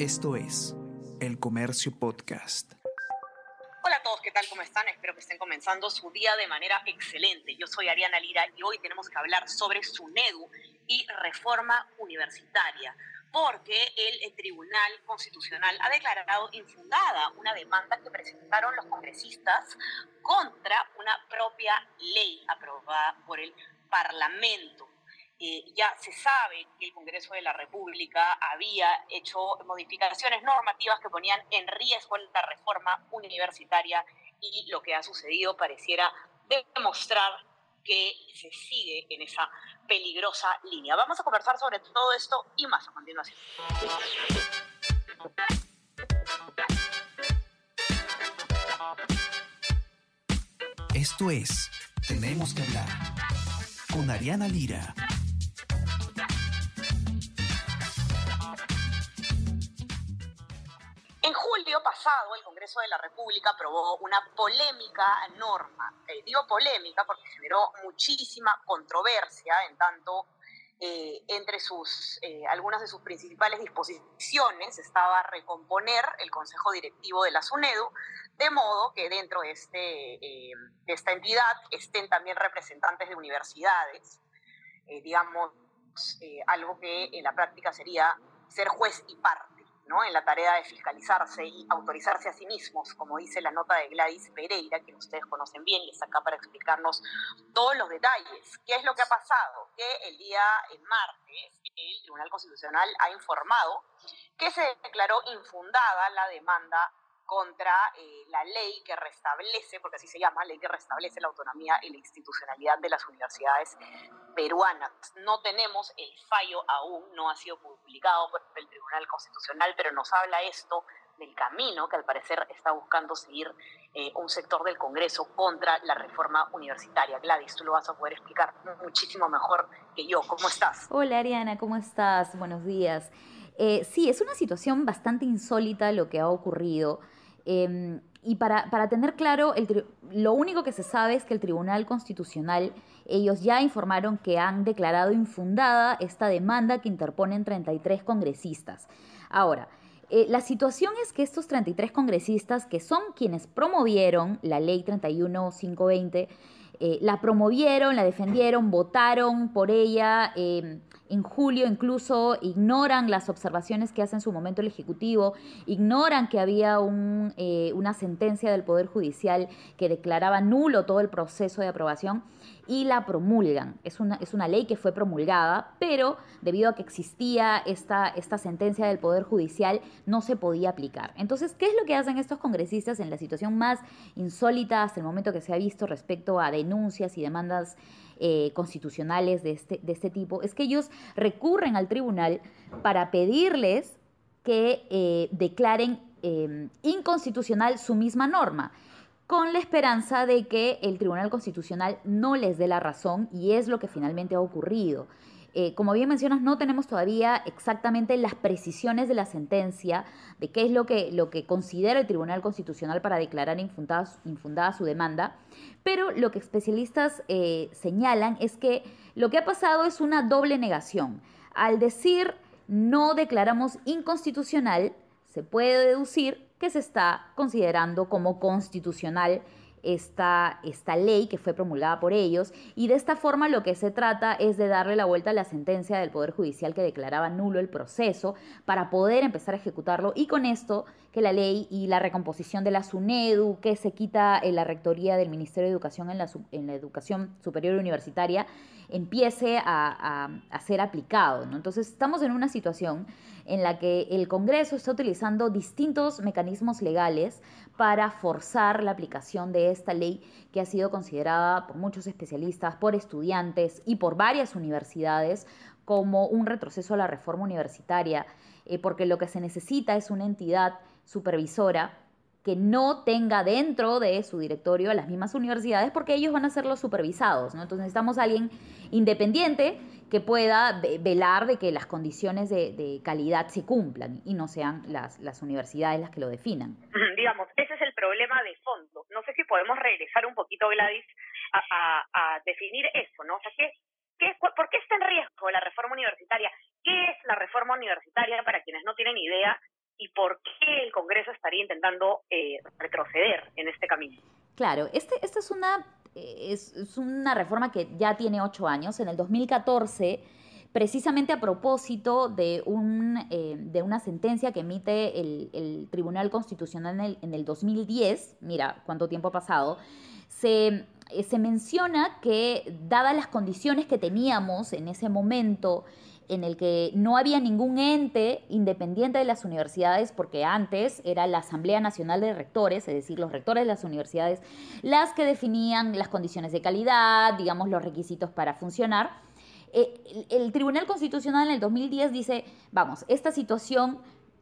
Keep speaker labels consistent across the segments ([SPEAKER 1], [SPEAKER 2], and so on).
[SPEAKER 1] Esto es El Comercio Podcast.
[SPEAKER 2] Hola a todos, ¿qué tal? ¿Cómo están? Espero que estén comenzando su día de manera excelente. Yo soy Ariana Lira y hoy tenemos que hablar sobre SUNEDU y reforma universitaria, porque el Tribunal Constitucional ha declarado infundada una demanda que presentaron los congresistas contra una propia ley aprobada por el Parlamento. Eh, ya se sabe que el Congreso de la República había hecho modificaciones normativas que ponían en riesgo la reforma universitaria y lo que ha sucedido pareciera demostrar que se sigue en esa peligrosa línea. Vamos a conversar sobre todo esto y más a continuación.
[SPEAKER 1] Esto es Tenemos que hablar con Ariana Lira.
[SPEAKER 2] Pasado, el Congreso de la República aprobó una polémica norma. Eh, digo polémica porque generó muchísima controversia en tanto eh, entre sus, eh, algunas de sus principales disposiciones estaba recomponer el Consejo Directivo de la SUNEDU, de modo que dentro de, este, de esta entidad estén también representantes de universidades, digamos, algo que en la práctica sería ser juez y parte en la tarea de fiscalizarse y autorizarse a sí mismos, como dice la nota de Gladys Pereira, que ustedes conocen bien y está acá para explicarnos todos los detalles. ¿Qué es lo que ha pasado? Que el día martes el Tribunal Constitucional ha informado que se declaró infundada la demanda contra eh, la ley que restablece, porque así se llama, ley que restablece la autonomía y la institucionalidad de las universidades peruanas. No tenemos el fallo aún, no ha sido publicado por el Tribunal Constitucional, pero nos habla esto del camino que al parecer está buscando seguir eh, un sector del Congreso contra la reforma universitaria. Gladys, tú lo vas a poder explicar muchísimo mejor que yo. ¿Cómo estás?
[SPEAKER 3] Hola Ariana, ¿cómo estás? Buenos días. Eh, sí, es una situación bastante insólita lo que ha ocurrido. Em, y para, tener claro, lo único que se sabe es que el Tribunal Constitucional, ellos ya informaron que han declarado infundada esta demanda que interponen 33 congresistas. Ahora, eh, la situación es que estos 33 congresistas, que son quienes promovieron la ley 31520, eh, la promovieron, la defendieron, votaron por ella. Em, en julio incluso ignoran las observaciones que hace en su momento el Ejecutivo, ignoran que había un, eh, una sentencia del Poder Judicial que declaraba nulo todo el proceso de aprobación y la promulgan. Es una, es una ley que fue promulgada, pero debido a que existía esta, esta sentencia del Poder Judicial, no se podía aplicar. Entonces, ¿qué es lo que hacen estos congresistas en la situación más insólita hasta el momento que se ha visto respecto a denuncias y demandas eh, constitucionales de este, de este tipo? Es que ellos recurren al tribunal para pedirles que eh, declaren eh, inconstitucional su misma norma con la esperanza de que el Tribunal Constitucional no les dé la razón y es lo que finalmente ha ocurrido. Eh, como bien mencionas, no tenemos todavía exactamente las precisiones de la sentencia, de qué es lo que, lo que considera el Tribunal Constitucional para declarar infundada, su demanda, pero lo que especialistas eh, señalan es que lo que ha pasado es una doble negación. Al decir no declaramos inconstitucional, se puede deducir que se está considerando como constitucional esta, esta ley que fue promulgada por ellos y de esta forma lo que se trata es de darle la vuelta a la sentencia del Poder Judicial que declaraba nulo el proceso para poder empezar a ejecutarlo y con esto que la ley y la recomposición de la SUNEDU, que se quita en la rectoría del Ministerio de Educación en la, en la educación superior universitaria, empiece a, a, ser aplicado. ¿no? Entonces estamos en una situación en la que el Congreso está utilizando distintos mecanismos legales para forzar la aplicación de esta ley que ha sido considerada por muchos especialistas, por estudiantes y por varias universidades como un retroceso a la reforma universitaria, eh, porque lo que se necesita es una entidad supervisora que no tenga dentro de su directorio a las mismas universidades porque ellos van a ser los supervisados, ¿no? Entonces necesitamos alguien independiente que pueda velar de que las condiciones de, calidad se cumplan y no sean las, universidades las que lo definan.
[SPEAKER 2] Problema de fondo. No sé si podemos regresar un poquito, Gladys, a, a, definir eso, ¿no? O sea, ¿qué, qué, ¿por qué está en riesgo la reforma universitaria? ¿Qué es la reforma universitaria para quienes no tienen idea? y por qué el Congreso estaría intentando eh, retroceder en este camino.
[SPEAKER 3] Claro, este, esta es una, es, una reforma que ya tiene ocho años. En el 2014 precisamente a propósito de, un, eh, de una sentencia que emite el, Tribunal Constitucional en el, en el, 2010, mira cuánto tiempo ha pasado, se, eh, se menciona que dadas las condiciones que teníamos en ese momento, en el que no había ningún ente independiente de las universidades, porque antes era la Asamblea Nacional de Rectores, es decir, los rectores de las universidades, las que definían las condiciones de calidad, digamos, los requisitos para funcionar. Eh, el, Tribunal Constitucional en el 2010 dice, vamos, esta situación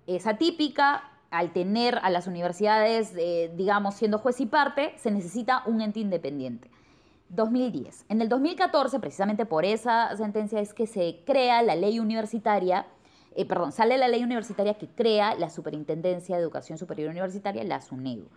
[SPEAKER 3] es atípica, al tener a las universidades, eh, digamos, siendo juez y parte, se necesita un ente independiente. 2010. En el 2014, precisamente por esa sentencia, es que se crea la ley universitaria, eh, perdón, sale la ley universitaria que crea la Superintendencia de Educación Superior Universitaria, la SUNEDU.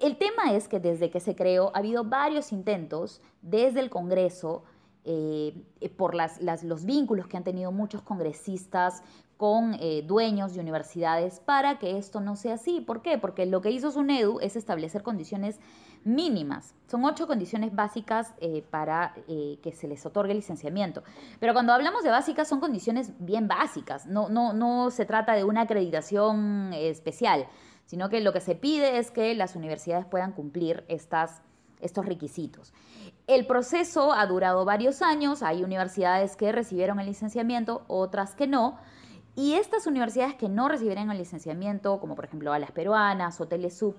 [SPEAKER 3] El tema es que desde que se creó ha habido varios intentos desde el Congreso, eh, por las, los vínculos que han tenido muchos congresistas con dueños de universidades para que esto no sea así. ¿Por qué? Porque lo que hizo SUNEDU es establecer condiciones mínimas. Son ocho condiciones básicas eh, para eh, que se les otorgue licenciamiento. Pero cuando hablamos de básicas, son condiciones bien básicas. No, no, no se trata de una acreditación especial, sino que lo que se pide es que las universidades puedan cumplir estas, estos requisitos. El proceso ha durado varios años. Hay universidades que recibieron el licenciamiento, otras que no. Y estas universidades que no recibieron el licenciamiento, como por ejemplo a las peruanas o Telesub,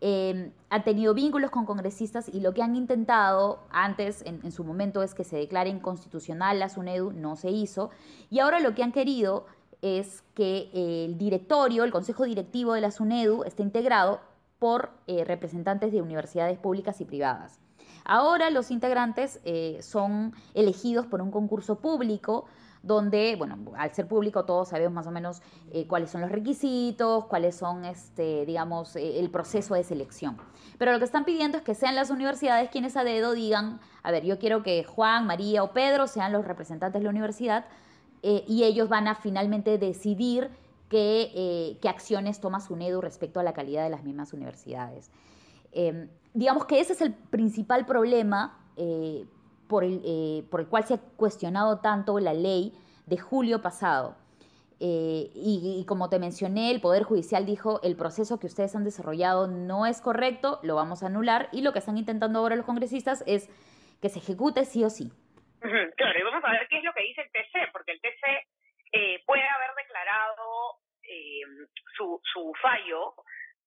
[SPEAKER 3] eh, han tenido vínculos con congresistas y lo que han intentado antes, en, su momento, es que se declare inconstitucional la SUNEDU, no se hizo, y ahora lo que han querido es que el directorio, el consejo directivo de la SUNEDU, esté integrado por eh, representantes de universidades públicas y privadas. Ahora los integrantes eh, son elegidos por un concurso público donde, bueno, al ser público todos sabemos más o menos eh, cuáles son los requisitos, cuáles son, este, digamos, eh, el proceso de selección. Pero lo que están pidiendo es que sean las universidades quienes a dedo digan, a ver, yo quiero que Juan, María o Pedro sean los representantes de la universidad y ellos van a finalmente decidir qué, acciones toma SUNEDU respecto a la calidad de las mismas universidades. Em, digamos que ese es el principal problema por el, eh, por el cual se ha cuestionado tanto la ley de julio pasado. Eh, y, como te mencioné, el Poder Judicial dijo, el proceso que ustedes han desarrollado no es correcto, lo vamos a anular, y lo que están intentando ahora los congresistas es que se ejecute sí o sí.
[SPEAKER 2] Claro, y vamos a ver qué es lo que dice el TC, porque el TC eh, puede haber declarado su, su fallo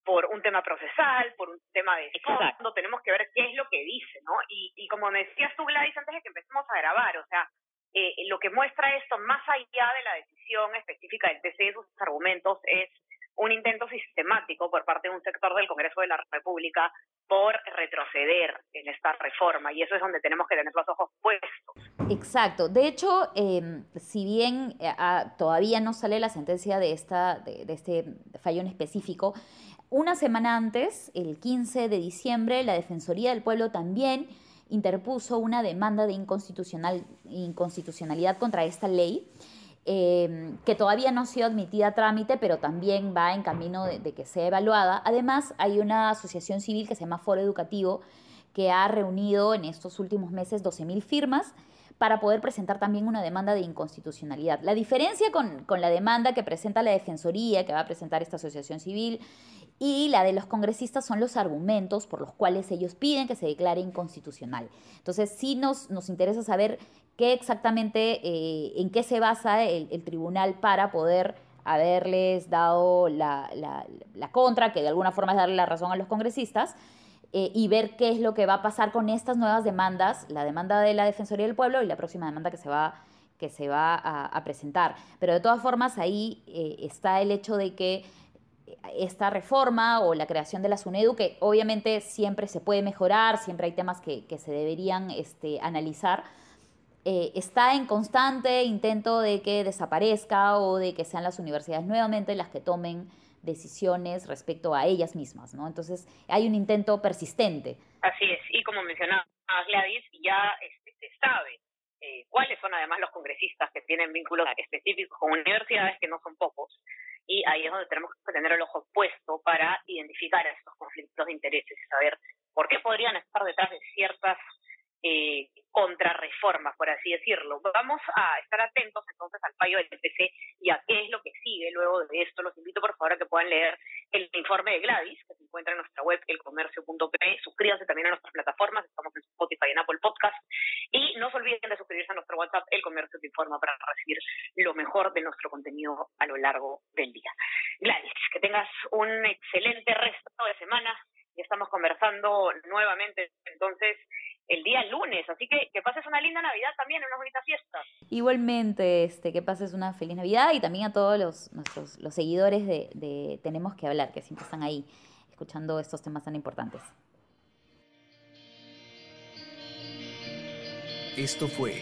[SPEAKER 2] por un tema procesal, por un tema de fondo, tenemos que ver qué es lo que dice, ¿no? Y, y como me decías tú, Gladys, antes de que empecemos a grabar, o sea, eh, lo que muestra esto, más allá de la decisión específica del TC y sus argumentos, es un intento sistemático por parte de un sector del Congreso de la República por retroceder en esta reforma y eso es donde tenemos que tener los ojos puestos.
[SPEAKER 3] Exacto. De hecho, em, si bien eh, ah, todavía no sale la sentencia de, esta, de, de este fallo en específico, una semana antes, el 15 de diciembre, la Defensoría del Pueblo también interpuso una demanda de inconstitucional, inconstitucionalidad contra esta ley, em, que todavía no ha sido admitida a trámite, pero también va en camino de, que sea evaluada. Además, hay una asociación civil que se llama Foro Educativo, que ha reunido en estos últimos meses 12.000 firmas para poder presentar también una demanda de inconstitucionalidad. La diferencia con, la demanda que presenta la Defensoría, que va a presentar esta asociación civil, y la de los congresistas son los argumentos por los cuales ellos piden que se declare inconstitucional. Entonces, sí nos, nos interesa saber qué exactamente, eh, en qué se basa el, tribunal para poder haberles dado la, la, contra, que de alguna forma es darle la razón a los congresistas, eh, y ver qué es lo que va a pasar con estas nuevas demandas, la demanda de la Defensoría del Pueblo y la próxima demanda que se va, que se va a, presentar. Pero de todas formas, ahí eh, está el hecho de que esta reforma o la creación de la SUNEDU, que obviamente siempre se puede mejorar, siempre hay temas que, se deberían este, analizar, eh, está en constante intento de que desaparezca o de que sean las universidades nuevamente las que tomen decisiones respecto a ellas mismas, ¿no? Entonces hay un intento persistente.
[SPEAKER 2] Así es, y como mencionaba Gladys, ya este, se sabe eh, cuáles son además los congresistas que tienen vínculos específicos con universidades, que no son pocos, y ahí es donde tenemos que tener el ojo puesto para identificar estos conflictos de intereses y saber por qué podrían estar detrás de ciertas eh, contrarreformas, por así decirlo. Vamos a estar atentos entonces al fallo del PC y a qué es lo que sigue luego de esto. Los invito por favor a que puedan leer el informe de Gladys, que se encuentra en nuestra web, elcomercio.p. Comercio Te Informa, para recibir lo mejor de nuestro contenido a lo largo del día. Gladys, que tengas un excelente resto de semana y estamos conversando nuevamente entonces el día lunes, así que que pases una linda Navidad también, una bonita fiesta.
[SPEAKER 3] Igualmente, este, que pases una feliz Navidad y también a todos los, nuestros, los seguidores de, de Tenemos que hablar, que siempre están ahí escuchando estos temas tan importantes.
[SPEAKER 1] Esto fue